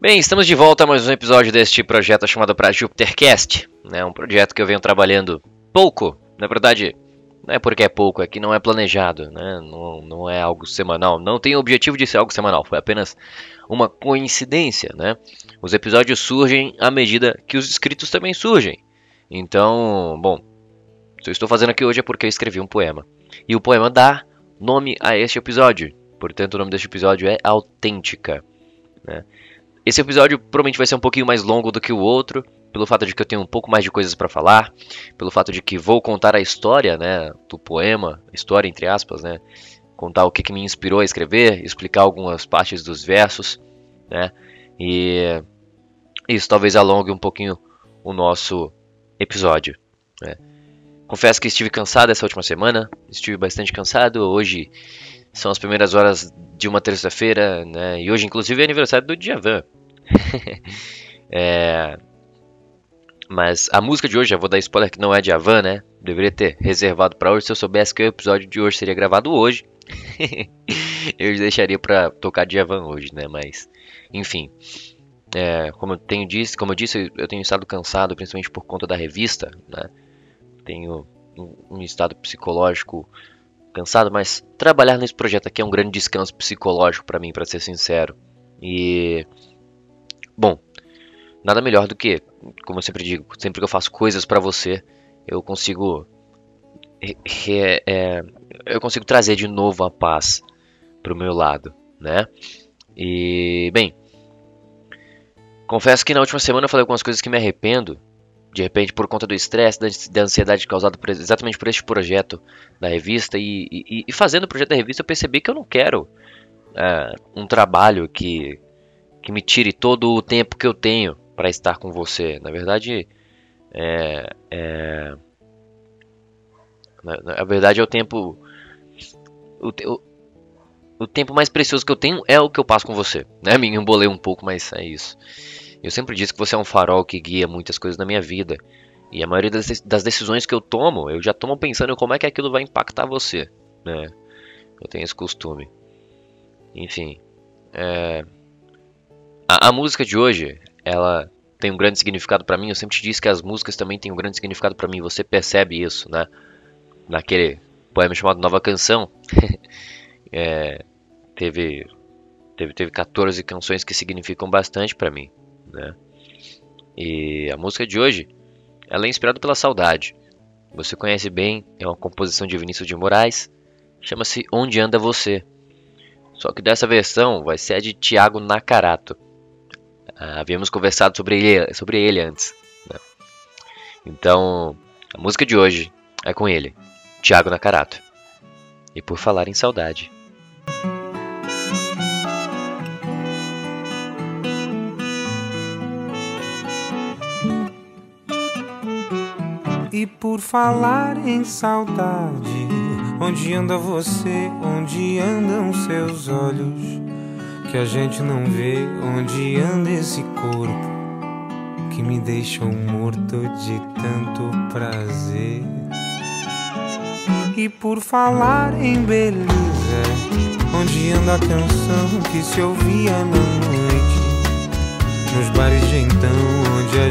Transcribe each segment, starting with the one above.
Bem, estamos de volta a mais um episódio deste projeto chamado para Jupitercast. É né? um projeto que eu venho trabalhando pouco, na verdade, não é porque é pouco, é que não é planejado, né? não, não é algo semanal. Não tem o objetivo de ser algo semanal, foi apenas uma coincidência. Né? Os episódios surgem à medida que os escritos também surgem. Então, bom, se eu estou fazendo aqui hoje é porque eu escrevi um poema. E o poema dá nome a este episódio. Portanto, o nome deste episódio é Autêntica. Né? Esse episódio provavelmente vai ser um pouquinho mais longo do que o outro, pelo fato de que eu tenho um pouco mais de coisas para falar, pelo fato de que vou contar a história, né, do poema, história entre aspas, né, contar o que, que me inspirou a escrever, explicar algumas partes dos versos, né, e isso talvez alongue um pouquinho o nosso episódio. Né. Confesso que estive cansado essa última semana, estive bastante cansado. Hoje são as primeiras horas de uma terça-feira, né? E hoje, inclusive, é aniversário do Djavan. é... Mas a música de hoje, já vou dar spoiler que não é Djavan, né? Deveria ter reservado para hoje. Se eu soubesse que o episódio de hoje seria gravado hoje, eu deixaria para tocar Djavan hoje, né? Mas, enfim. É, como eu tenho disse, como eu disse, eu tenho estado cansado, principalmente por conta da revista, né? tenho um estado psicológico cansado, mas trabalhar nesse projeto aqui é um grande descanso psicológico para mim, para ser sincero. E bom, nada melhor do que, como eu sempre digo, sempre que eu faço coisas para você, eu consigo é, é, eu consigo trazer de novo a paz pro meu lado, né? E bem, confesso que na última semana eu falei algumas coisas que me arrependo de repente por conta do estresse, da, ansiedade causada por, exatamente por este projeto da revista e, e, e, fazendo o projeto da revista eu percebi que eu não quero é, um trabalho que, que me tire todo o tempo que eu tenho para estar com você. Na verdade, é, é, na, na, verdade é o tempo o, o, o tempo mais precioso que eu tenho é o que eu passo com você. Né? Me embolei um pouco, mas é isso. Eu sempre disse que você é um farol que guia muitas coisas na minha vida. E a maioria das decisões que eu tomo, eu já tomo pensando como é que aquilo vai impactar você. Né? Eu tenho esse costume. Enfim. É... A, a, música de hoje, ela tem um grande significado para mim. Eu sempre te disse que as músicas também têm um grande significado para mim. Você percebe isso, né? Naquele poema chamado Nova Canção. é... teve, teve, teve 14 canções que significam bastante para mim né? E a música de hoje, ela é inspirada pela saudade. Você conhece bem, é uma composição de Vinícius de Moraes, chama-se Onde Anda Você. Só que dessa versão vai ser a de Tiago Nakarato. Ah, havíamos conversado sobre ele, sobre ele antes. Né? Então, a música de hoje é com ele, Tiago Nakarato. E por falar em saudade. Por falar em saudade, onde anda você? Onde andam seus olhos? Que a gente não vê onde anda esse corpo que me deixa morto de tanto prazer. E por falar em beleza, onde anda a canção que se ouvia na noite? Nos bares de então, onde a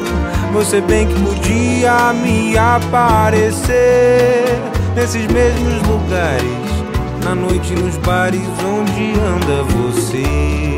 você bem que podia me aparecer nesses mesmos lugares, na noite nos bares onde anda você.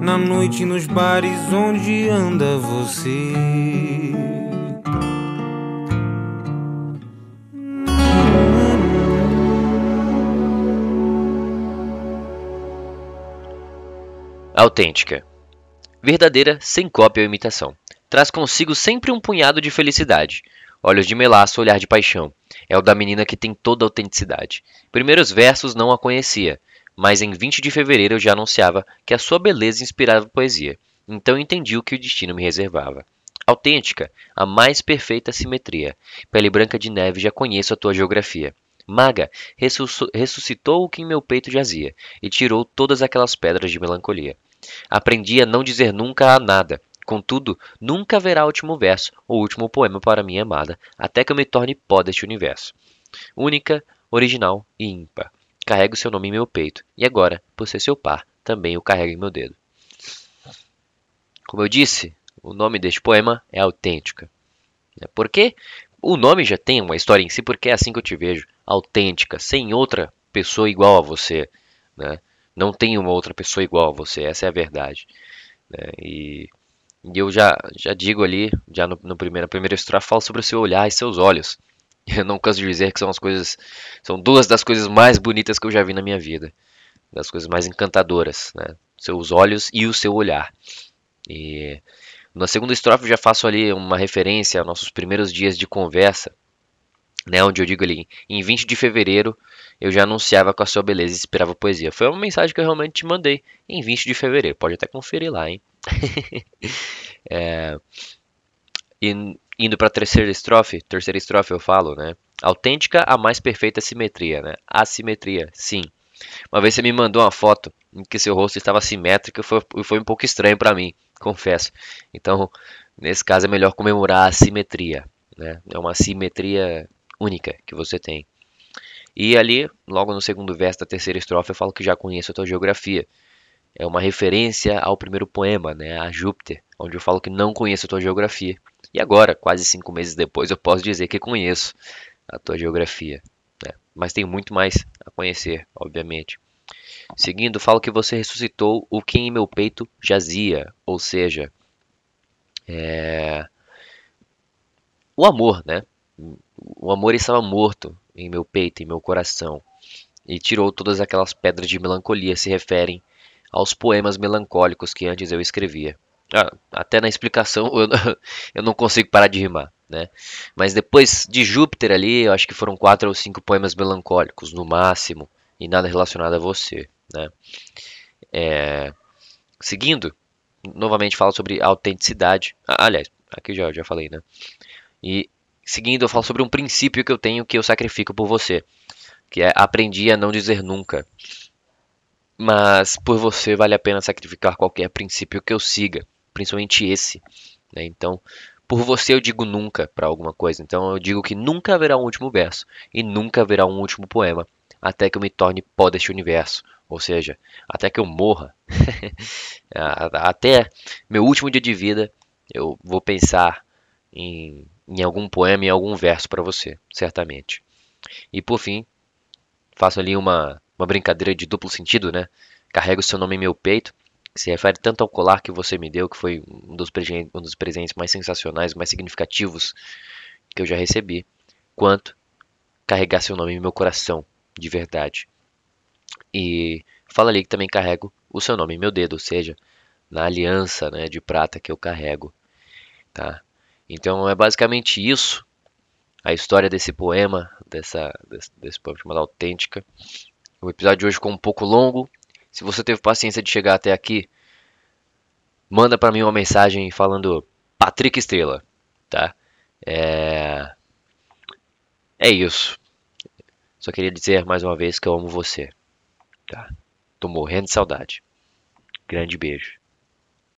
na noite nos bares onde anda você. Autêntica. Verdadeira, sem cópia ou imitação. Traz consigo sempre um punhado de felicidade. Olhos de melaço, olhar de paixão. É o da menina que tem toda a autenticidade. Primeiros versos não a conhecia, mas em 20 de fevereiro eu já anunciava que a sua beleza inspirava poesia. Então entendi o que o destino me reservava. Autêntica, a mais perfeita simetria. Pele branca de neve, já conheço a tua geografia. Maga, ressuscitou o que em meu peito jazia, e tirou todas aquelas pedras de melancolia. Aprendi a não dizer nunca a nada. Contudo, nunca haverá último verso ou último poema para minha amada, até que eu me torne pó deste universo. Única, original e ímpar. Carrego seu nome em meu peito, e agora, por ser seu par, também o carrego em meu dedo. Como eu disse, o nome deste poema é Autêntica. Por quê? O nome já tem uma história em si, porque é assim que eu te vejo. Autêntica, sem outra pessoa igual a você. Né? Não tem uma outra pessoa igual a você, essa é a verdade. Né? E, e, eu já, já digo ali, já no, no primeiro, primeiro estrofe, falo sobre o seu olhar e seus olhos. Eu não canso de dizer que são as coisas, são duas das coisas mais bonitas que eu já vi na minha vida, das coisas mais encantadoras, né? Seus olhos e o seu olhar. E na segunda estrofe eu já faço ali uma referência aos nossos primeiros dias de conversa, né, onde eu digo ali, em 20 de fevereiro eu já anunciava com a sua beleza e inspirava poesia. Foi uma mensagem que eu realmente te mandei em 20 de fevereiro, pode até conferir lá, hein? é, e, indo para a terceira estrofe, terceira estrofe eu falo, né? Autêntica, a mais perfeita simetria, né? Assimetria, sim. Uma vez você me mandou uma foto em que seu rosto estava simétrico e foi, foi um pouco estranho para mim, confesso. Então, nesse caso é melhor comemorar a simetria, né? É uma simetria única que você tem. E ali, logo no segundo verso da terceira estrofe, eu falo que já conheço a tua geografia. É uma referência ao primeiro poema, né, a Júpiter, onde eu falo que não conheço a tua geografia. E agora, quase cinco meses depois, eu posso dizer que conheço a tua geografia. Né? Mas tem muito mais a conhecer, obviamente. Seguindo, falo que você ressuscitou o que em meu peito jazia, ou seja, é... o amor, né? O amor estava morto em meu peito, em meu coração, e tirou todas aquelas pedras de melancolia se referem aos poemas melancólicos que antes eu escrevia. Ah, até na explicação eu, eu não consigo parar de rimar, né? Mas depois de Júpiter ali, eu acho que foram quatro ou cinco poemas melancólicos no máximo e nada relacionado a você, né? É, seguindo, novamente falo sobre autenticidade. Ah, aliás, aqui já já falei, né? E Seguindo, eu falo sobre um princípio que eu tenho que eu sacrifico por você, que é aprendi a não dizer nunca. Mas por você vale a pena sacrificar qualquer princípio que eu siga, principalmente esse. Né? Então, por você eu digo nunca para alguma coisa. Então eu digo que nunca haverá um último verso e nunca haverá um último poema, até que eu me torne pó deste universo. Ou seja, até que eu morra, até meu último dia de vida, eu vou pensar em em algum poema, em algum verso para você, certamente. E por fim, faço ali uma, uma brincadeira de duplo sentido, né? Carrego seu nome em meu peito, que se refere tanto ao colar que você me deu, que foi um dos, presentes, um dos presentes mais sensacionais, mais significativos que eu já recebi, quanto carregar seu nome em meu coração, de verdade. E fala ali que também carrego o seu nome em meu dedo, ou seja, na aliança né, de prata que eu carrego. Tá? Então é basicamente isso, a história desse poema, dessa, desse, desse poema chamado Autêntica. O episódio de hoje ficou um pouco longo. Se você teve paciência de chegar até aqui, manda para mim uma mensagem falando Patrick Estrela, tá? É... é isso. Só queria dizer mais uma vez que eu amo você, tá? Tô morrendo de saudade. Grande beijo.